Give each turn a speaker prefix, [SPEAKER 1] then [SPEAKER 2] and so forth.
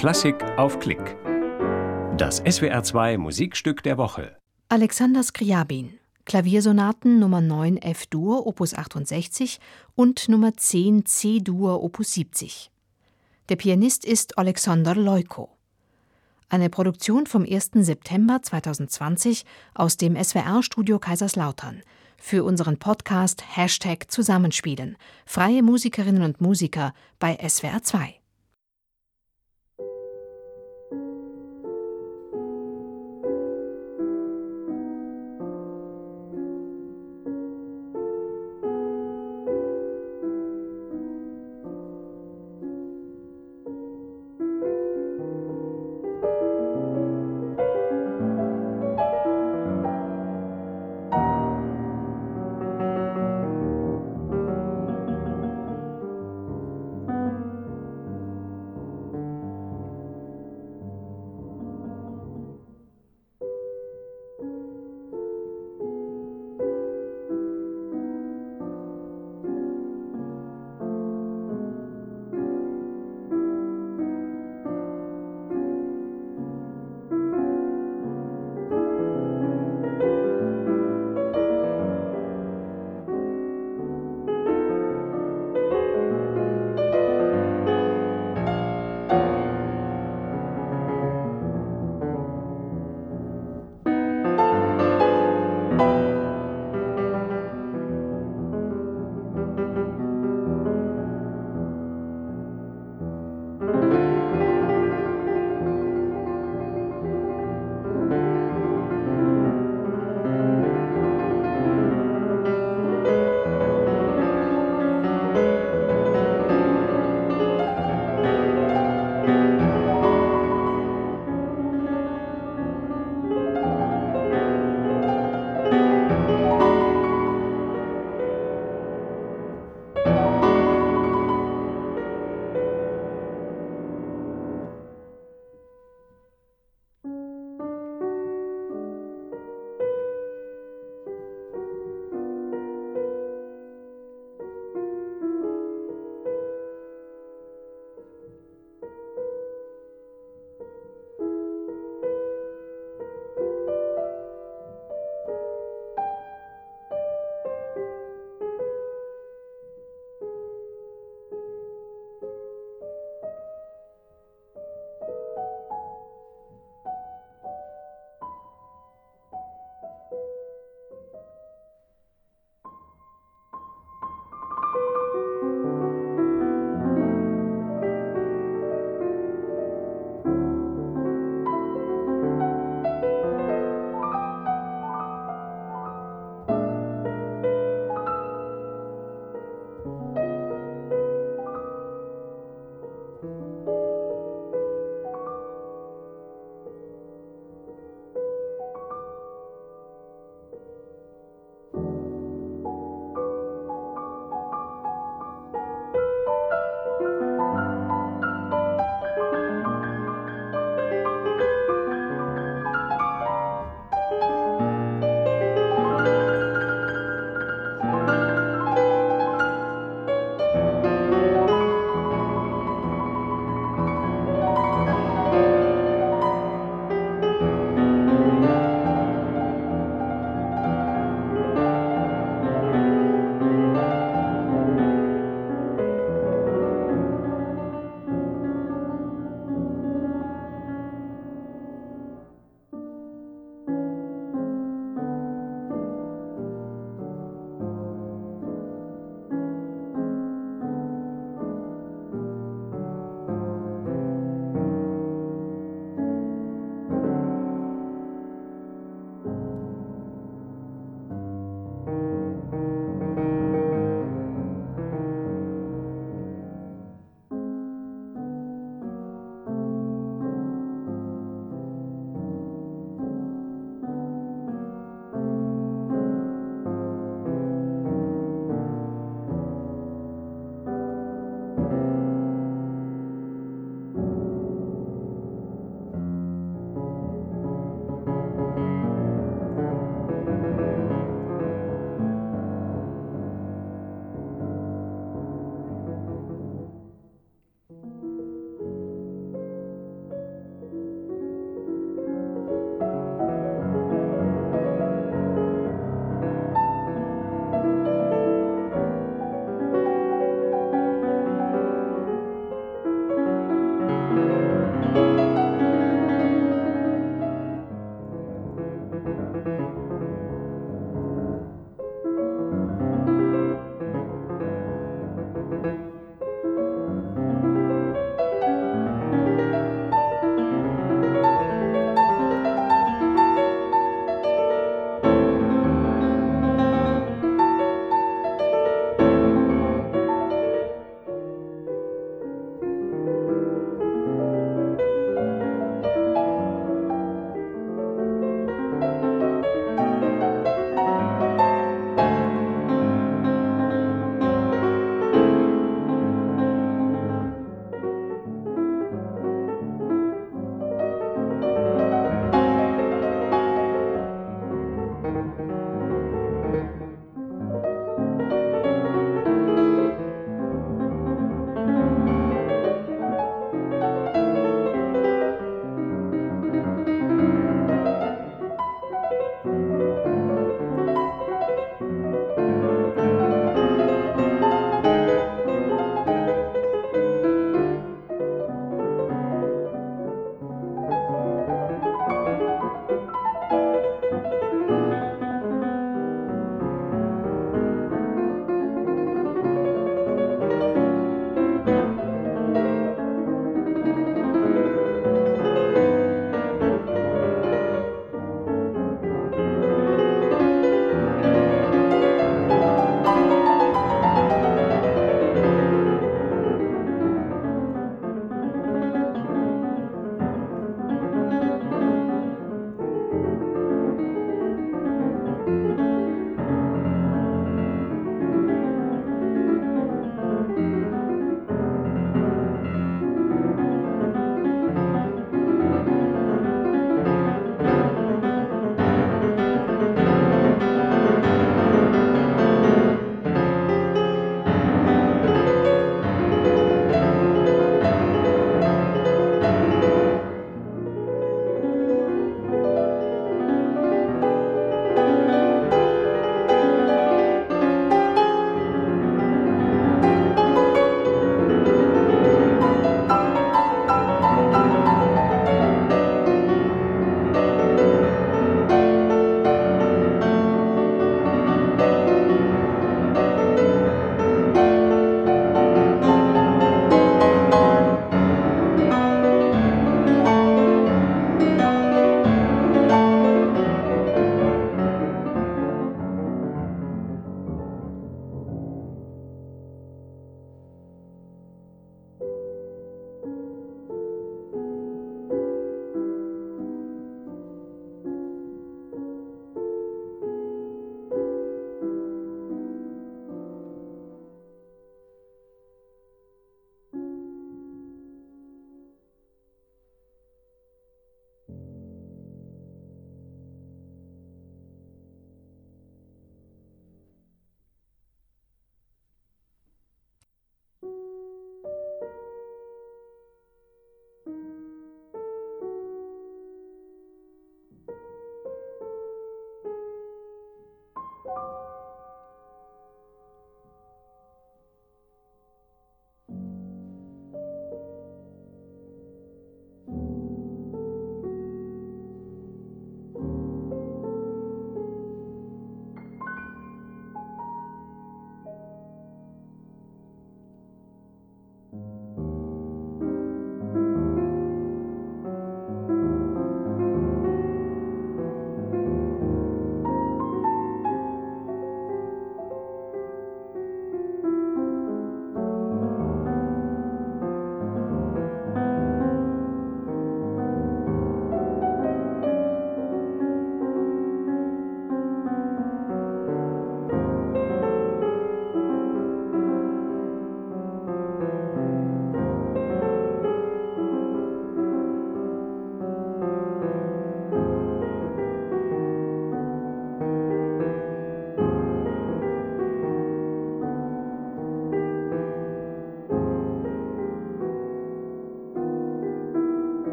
[SPEAKER 1] Klassik auf Klick. Das SWR2 Musikstück der Woche.
[SPEAKER 2] Alexander Skriabin. Klaviersonaten Nummer 9 F-Dur Opus 68 und Nummer 10 C-Dur Opus 70. Der Pianist ist Alexander Leuko. Eine Produktion vom 1. September 2020 aus dem SWR-Studio Kaiserslautern. Für unseren Podcast Hashtag Zusammenspielen. Freie Musikerinnen und Musiker bei SWR2.